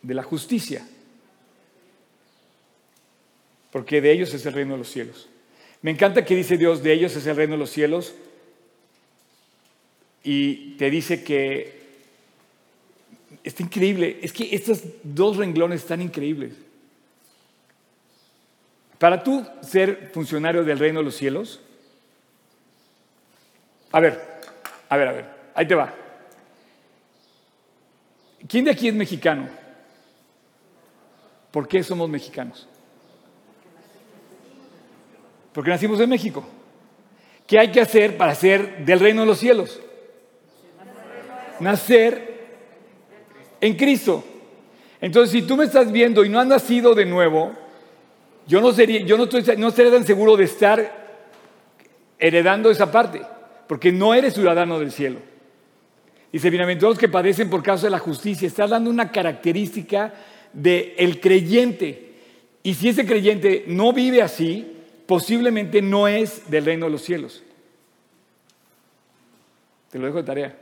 de la justicia porque de ellos es el reino de los cielos. Me encanta que dice Dios, de ellos es el reino de los cielos, y te dice que está increíble, es que estos dos renglones están increíbles. Para tú ser funcionario del reino de los cielos, a ver, a ver, a ver, ahí te va. ¿Quién de aquí es mexicano? ¿Por qué somos mexicanos? Porque nacimos en México. ¿Qué hay que hacer para ser del reino de los cielos? Nacer en Cristo. Entonces, si tú me estás viendo y no has nacido de nuevo, yo no sería, yo no, estoy, estaría tan seguro de estar heredando esa parte, porque no eres ciudadano del cielo. Dice, bienaventurados que padecen por causa de la justicia. Estás dando una característica del el creyente. Y si ese creyente no vive así, posiblemente no es del reino de los cielos. Te lo dejo de tarea.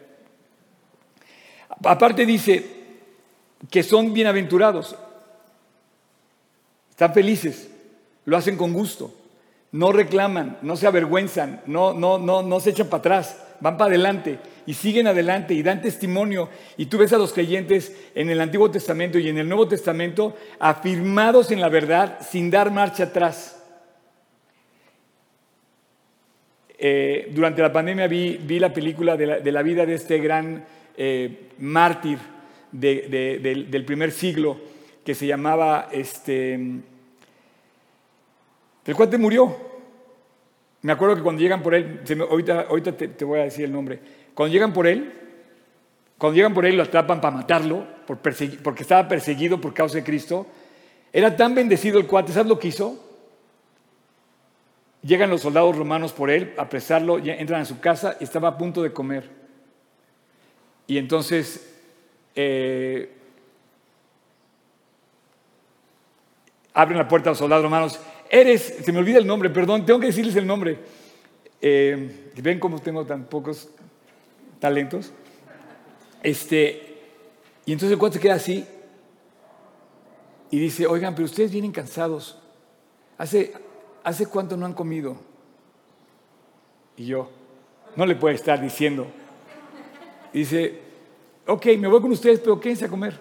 Aparte dice que son bienaventurados, están felices, lo hacen con gusto. no reclaman, no se avergüenzan, no, no, no, no se echan para atrás, van para adelante y siguen adelante y dan testimonio. Y tú ves a los creyentes en el Antiguo Testamento y en el Nuevo Testamento afirmados en la verdad sin dar marcha atrás. Eh, durante la pandemia vi, la película de la, vida de este gran eh, mártir de, de, del, primer siglo que se llamaba, este, el cuate murió. Me acuerdo que cuando llegan por él, me, ahorita, te, voy a decir el nombre, cuando llegan por él, cuando llegan por él lo atrapan para matarlo, por porque estaba perseguido por causa de Cristo, era tan bendecido el cuate, ¿sabes lo que hizo? Llegan los soldados romanos por él, apresarlo, entran a su casa y estaba a punto de comer. Y entonces eh, abren la puerta a los soldados romanos. Eres, se me olvida el nombre, perdón, tengo que decirles el nombre. Eh, ¿Ven cómo tengo tan pocos talentos? Este, y entonces el cuate se queda así y dice, oigan, pero ustedes vienen cansados. Hace, ¿hace cuánto no han comido? Y yo, no le puede estar diciendo. dice, ok, me voy con ustedes, pero quédense a comer.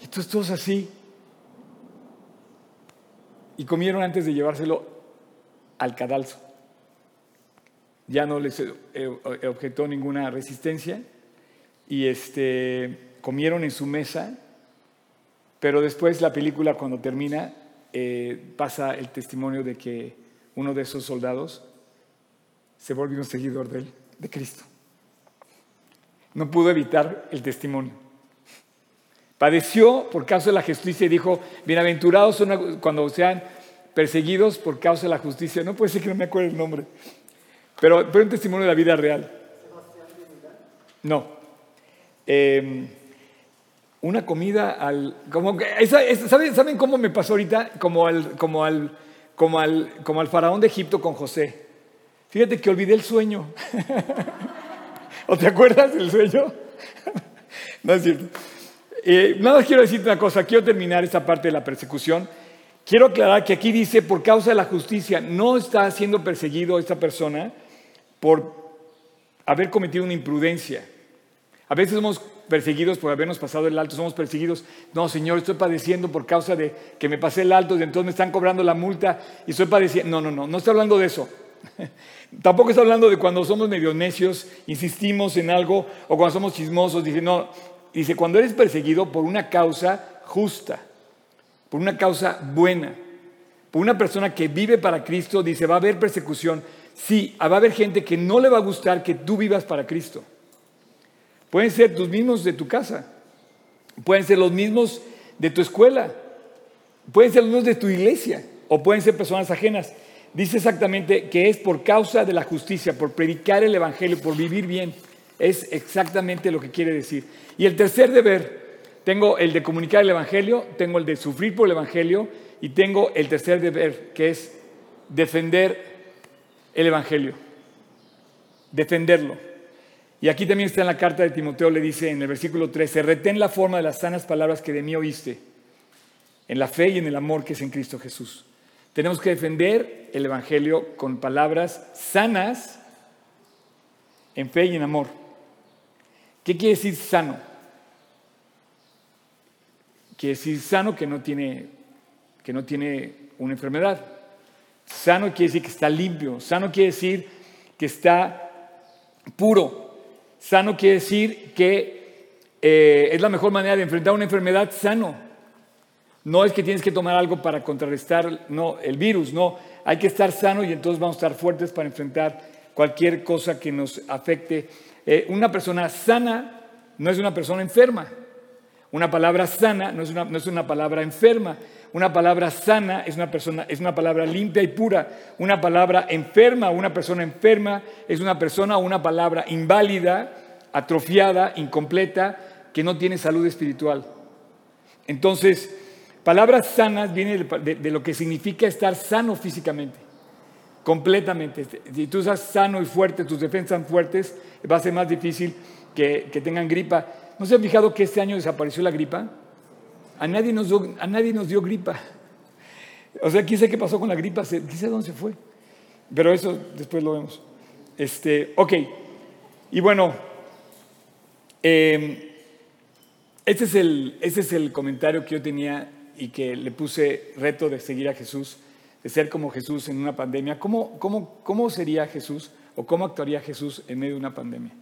Y entonces todos así. Y comieron antes de llevárselo al cadalso. Ya no les objetó ninguna resistencia. Y este, comieron en su mesa. Pero después la película, cuando termina, eh, pasa el testimonio de que uno de esos soldados se volvió un seguidor de él, de Cristo. No pudo evitar el testimonio. Padeció por causa de la justicia y dijo, bienaventurados son cuando sean perseguidos por causa de la justicia. No puede ser que no me acuerde el nombre. Pero, pero un testimonio de la vida real. No. Eh, una comida al... Como, esa, esa, ¿saben, ¿Saben cómo me pasó ahorita? Como al, como, al, como, al, como al faraón de Egipto con José. Fíjate que olvidé el sueño. <laughs> ¿O te acuerdas del sueño? <laughs> no es cierto. Eh, nada más quiero decirte una cosa, quiero terminar esta parte de la persecución. Quiero aclarar que aquí dice, por causa de la justicia, no está siendo perseguido esta persona por haber cometido una imprudencia. A veces somos perseguidos por habernos pasado el alto, somos perseguidos. No, Señor, estoy padeciendo por causa de que me pasé el alto y entonces me están cobrando la multa y estoy padeciendo. No, no, no, no estoy hablando de eso. <laughs> Tampoco está hablando de cuando somos medio necios, insistimos en algo o cuando somos chismosos. Dice, no, dice, cuando eres perseguido por una causa justa, por una causa buena, por una persona que vive para Cristo, dice, va a haber persecución. Sí, va a haber gente que no le va a gustar que tú vivas para Cristo. Pueden ser tus mismos de tu casa, pueden ser los mismos de tu escuela, pueden ser los mismos de tu iglesia o pueden ser personas ajenas. Dice exactamente que es por causa de la justicia, por predicar el Evangelio, por vivir bien. Es exactamente lo que quiere decir. Y el tercer deber, tengo el de comunicar el Evangelio, tengo el de sufrir por el Evangelio y tengo el tercer deber, que es defender el Evangelio. Defenderlo. Y aquí también está en la carta de Timoteo, le dice en el versículo 13, retén la forma de las sanas palabras que de mí oíste, en la fe y en el amor que es en Cristo Jesús. Tenemos que defender el Evangelio con palabras sanas, en fe y en amor. ¿Qué quiere decir sano? Quiere decir sano que no tiene, que no tiene una enfermedad. Sano quiere decir que está limpio. Sano quiere decir que está puro. Sano quiere decir que eh, es la mejor manera de enfrentar una enfermedad sano. No es que tienes que tomar algo para contrarrestar no, el virus, no. Hay que estar sano y entonces vamos a estar fuertes para enfrentar cualquier cosa que nos afecte. Eh, una persona sana no es una persona enferma. Una palabra sana no es una, no es una palabra enferma. Una palabra sana es una, persona, es una palabra limpia y pura. Una palabra enferma, una persona enferma es una persona o una palabra inválida, atrofiada, incompleta, que no tiene salud espiritual. Entonces, palabras sanas vienen de, de, lo que significa estar sano físicamente, completamente. Si tú estás sano y fuerte, tus defensas fuertes, va a ser más difícil que, que tengan gripa. ¿No se han fijado que este año desapareció la gripa? A nadie nos dio, a nadie nos dio gripa. O sea, quién sabe qué pasó con la gripa, quién sabe dónde se fue. Pero eso después lo vemos. Este, ok. Y bueno, eh, este, es el, este es el comentario que yo tenía y que le puse reto de seguir a Jesús, de ser como Jesús en una pandemia. ¿Cómo, cómo, cómo sería Jesús o cómo actuaría Jesús en medio de una pandemia?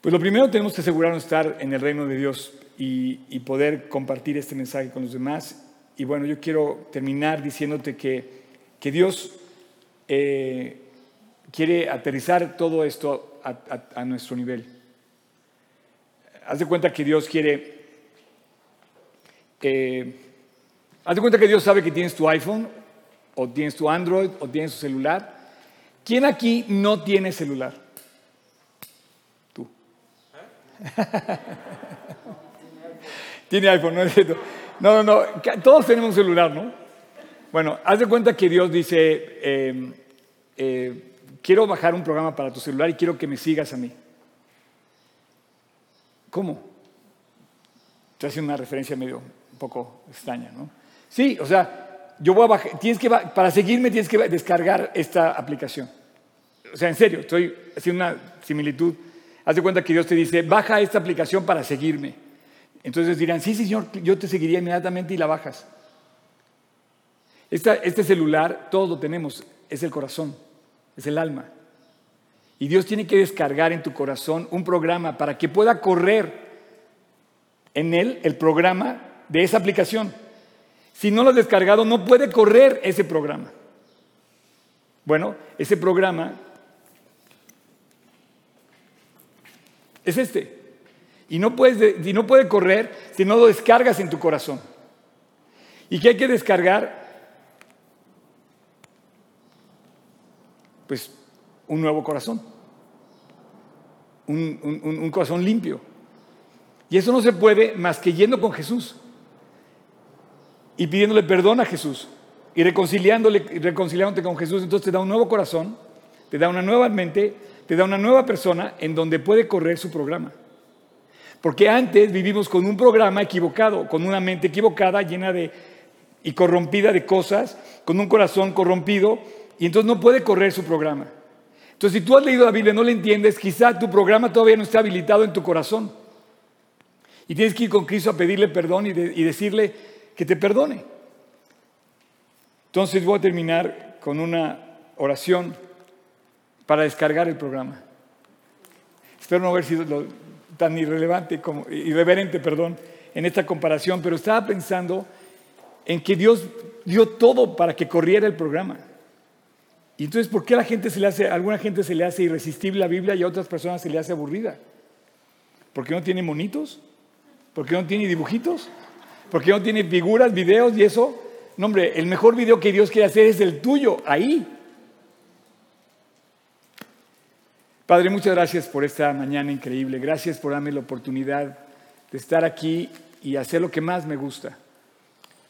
Pues lo primero tenemos que asegurarnos de estar en el reino de Dios y, poder compartir este mensaje con los demás. Y bueno, yo quiero terminar diciéndote que, que Dios eh, quiere aterrizar todo esto a nuestro nivel. Haz de cuenta que Dios quiere... eh, haz de cuenta que Dios sabe que tienes tu iPhone, o tienes tu Android, o tienes tu celular. ¿Quién aquí no tiene celular? <laughs> Tiene iPhone, ¿no es cierto? No, no, no, todos tenemos celular, ¿no? Bueno, haz de cuenta que Dios dice, eh, eh, quiero bajar un programa para tu celular y quiero que me sigas a mí. ¿Cómo? Estoy haciendo una referencia medio un poco extraña, ¿no? Sí, o sea, yo voy a bajar, tienes que, para seguirme tienes que descargar esta aplicación. O sea, en serio, estoy haciendo una similitud. Haz de cuenta que Dios te dice, baja esta aplicación para seguirme. Entonces dirán, sí, señor, yo te seguiría inmediatamente y la bajas. Este celular, todos lo tenemos, es el corazón, es el alma. Y Dios tiene que descargar en tu corazón un programa para que pueda correr en él el programa de esa aplicación. Si no lo has descargado, no puede correr ese programa. Bueno, ese programa es este. Y no, puedes de- y no puede correr si no lo descargas en tu corazón. ¿Y qué hay que descargar? Pues un nuevo corazón. Un, un- corazón limpio. Y eso no se puede más que yendo con Jesús y pidiéndole perdón a Jesús y reconciliándole, y reconciliándote con Jesús. Entonces te da un nuevo corazón, te da una nueva mente, te da una nueva persona en donde puede correr su programa. Porque antes vivimos con un programa equivocado, con una mente equivocada, llena de y corrompida de cosas, con un corazón corrompido, y entonces no puede correr su programa. Entonces, si tú has leído la Biblia y no la entiendes, quizá tu programa todavía no está habilitado en tu corazón. Y tienes que ir con Cristo a pedirle perdón y, y decirle que te perdone. Entonces voy a terminar con una oración para descargar el programa. Espero no haber sido tan irrelevante como irreverente, perdón, en esta comparación, pero estaba pensando en que Dios dio todo para que corriera el programa. Y entonces, ¿por qué a la gente se le hace, alguna gente se le hace irresistible la Biblia y a otras personas se le hace aburrida? ¿Porque no tiene monitos? ¿Porque no tiene dibujitos? ¿Porque no tiene figuras, videos y eso? No, hombre, el mejor video que Dios quiere hacer es el tuyo, ahí. Padre, muchas gracias por esta mañana increíble. Gracias por darme la oportunidad de estar aquí y hacer lo que más me gusta.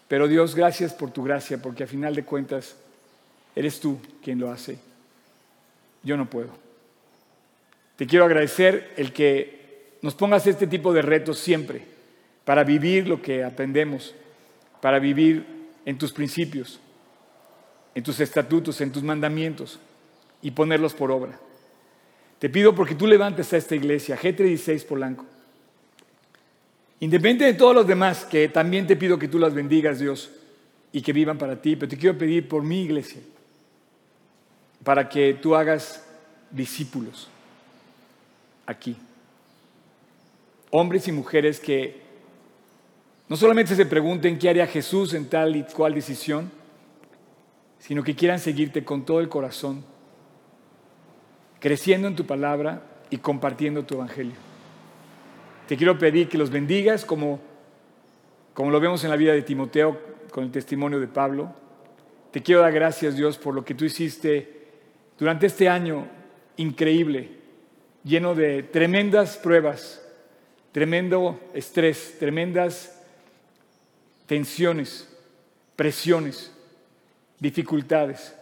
Pero Dios, gracias por tu gracia, porque a final de cuentas eres tú quien lo hace. Yo no puedo. Te quiero agradecer el que nos pongas este tipo de retos siempre para vivir lo que aprendemos, para vivir en tus principios, en tus estatutos, en tus mandamientos y ponerlos por obra. Te pido porque tú levantes a esta iglesia, G36 Polanco. Independiente de todos los demás, que también te pido que tú las bendigas, Dios, y que vivan para ti, pero te quiero pedir por mi iglesia, para que tú hagas discípulos aquí. Hombres y mujeres que no solamente se pregunten qué haría Jesús en tal y cual decisión, sino que quieran seguirte con todo el corazón, creciendo en tu palabra y compartiendo tu evangelio. Te quiero pedir que los bendigas como, como lo vemos en la vida de Timoteo con el testimonio de Pablo. Te quiero dar gracias, Dios, por lo que tú hiciste durante este año increíble, lleno de tremendas pruebas, tremendo estrés, tremendas tensiones, presiones, dificultades.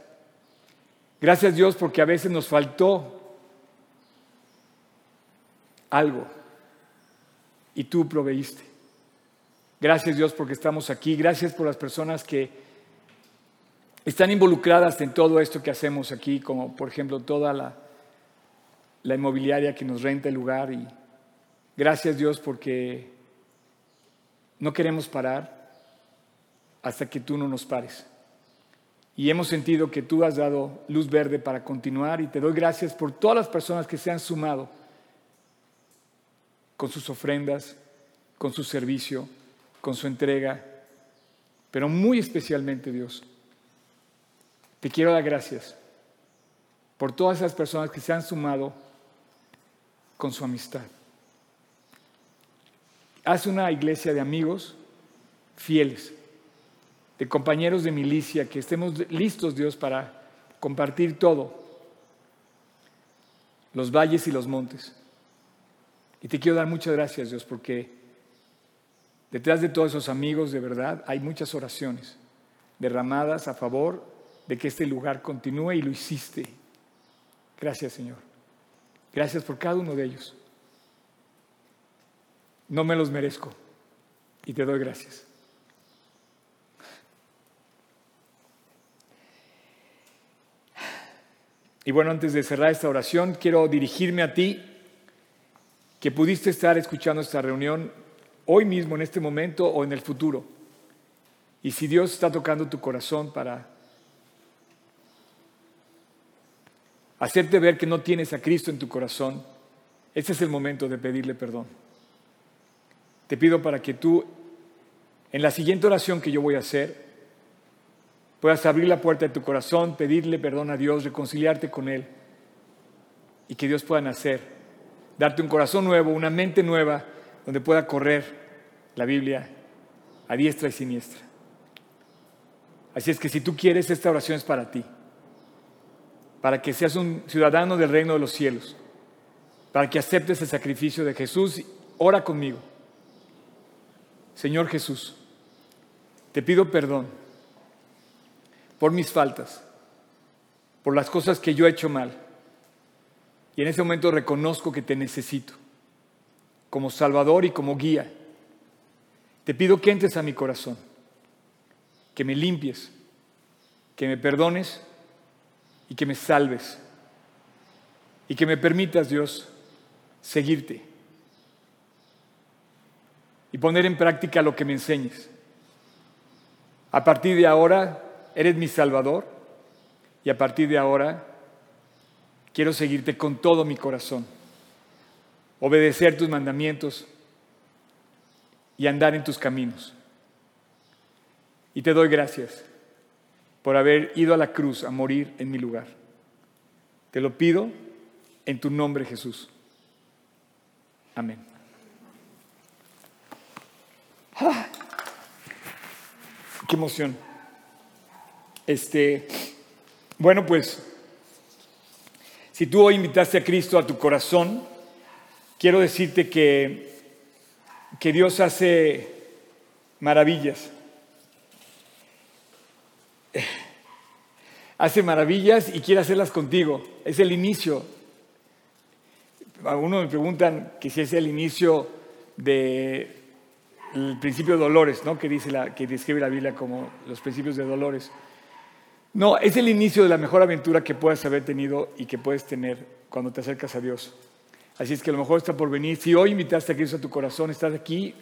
Gracias Dios porque a veces nos faltó algo y tú proveíste. Gracias Dios porque estamos aquí. Gracias por las personas que están involucradas en todo esto que hacemos aquí, como por ejemplo toda la, la inmobiliaria que nos renta el lugar. Y gracias Dios porque no queremos parar hasta que tú no nos pares. Y hemos sentido que tú has dado luz verde para continuar y te doy gracias por todas las personas que se han sumado con sus ofrendas, con su servicio, con su entrega, pero muy especialmente Dios. Te quiero dar gracias por todas esas personas que se han sumado con su amistad. Haz una iglesia de amigos fieles, de compañeros de milicia, que estemos listos, Dios, para compartir todo, los valles y los montes. Y te quiero dar muchas gracias, Dios, porque detrás de todos esos amigos de verdad hay muchas oraciones derramadas a favor de que este lugar continúe y lo hiciste. Gracias, Señor. Gracias por cada uno de ellos. No me los merezco y te doy gracias. Y bueno, antes de cerrar esta oración, quiero dirigirme a ti, que pudiste estar escuchando esta reunión hoy mismo, en este momento o en el futuro. Y si Dios está tocando tu corazón para hacerte ver que no tienes a Cristo en tu corazón, este es el momento de pedirle perdón. Te pido para que tú, en la siguiente oración que yo voy a hacer, puedas abrir la puerta de tu corazón, pedirle perdón a Dios, reconciliarte con Él y que Dios pueda nacer, darte un corazón nuevo, una mente nueva, donde pueda correr la Biblia a diestra y siniestra. Así es que si tú quieres, esta oración es para ti, para que seas un ciudadano del reino de los cielos, para que aceptes el sacrificio de Jesús, ora conmigo. Señor Jesús, te pido perdón por mis faltas, por las cosas que yo he hecho mal. Y en ese momento reconozco que te necesito como Salvador y como guía. Te pido que entres a mi corazón, que me limpies, que me perdones y que me salves. Y que me permitas, Dios, seguirte y poner en práctica lo que me enseñes. A partir de ahora, eres mi Salvador y a partir de ahora quiero seguirte con todo mi corazón, obedecer tus mandamientos y andar en tus caminos. Y te doy gracias por haber ido a la cruz a morir en mi lugar. Te lo pido en tu nombre Jesús. Amén. ¡Ah! ¡Qué emoción! Este, bueno, pues, si tú hoy invitaste a Cristo a tu corazón, quiero decirte que, que Dios hace maravillas. Hace maravillas y quiere hacerlas contigo. Es el inicio. Algunos me preguntan que si es el inicio del principio de dolores, ¿no? que, dice la, que describe la Biblia como los principios de dolores. No, es el inicio de la mejor aventura que puedas haber tenido y que puedes tener cuando te acercas a Dios. Así es que a lo mejor está por venir. Si hoy invitaste a Cristo a tu corazón, estás aquí,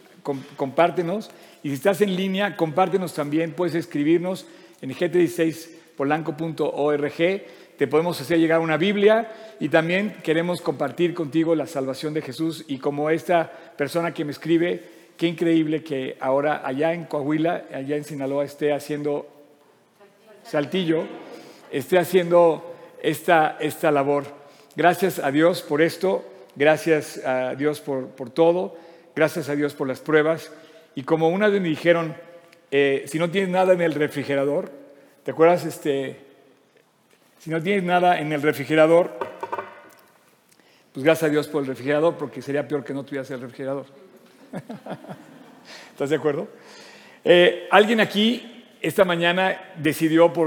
compártenos. Y si estás en línea, compártenos también. Puedes escribirnos en gt16polanco.org. Te podemos hacer llegar una Biblia y también queremos compartir contigo la salvación de Jesús. Y como esta persona que me escribe, qué increíble que ahora allá en Coahuila, allá en Sinaloa, esté haciendo Saltillo esté haciendo esta, esta labor. Gracias a Dios por esto, gracias a Dios por, por todo, gracias a Dios por las pruebas. Y como una vez me dijeron, eh, si no tienes nada en el refrigerador, ¿te acuerdas? Este, si no tienes nada en el refrigerador, pues gracias a Dios por el refrigerador, porque sería peor que no tuvieras el refrigerador. <laughs> ¿Estás de acuerdo? Eh, Alguien aquí esta mañana decidió por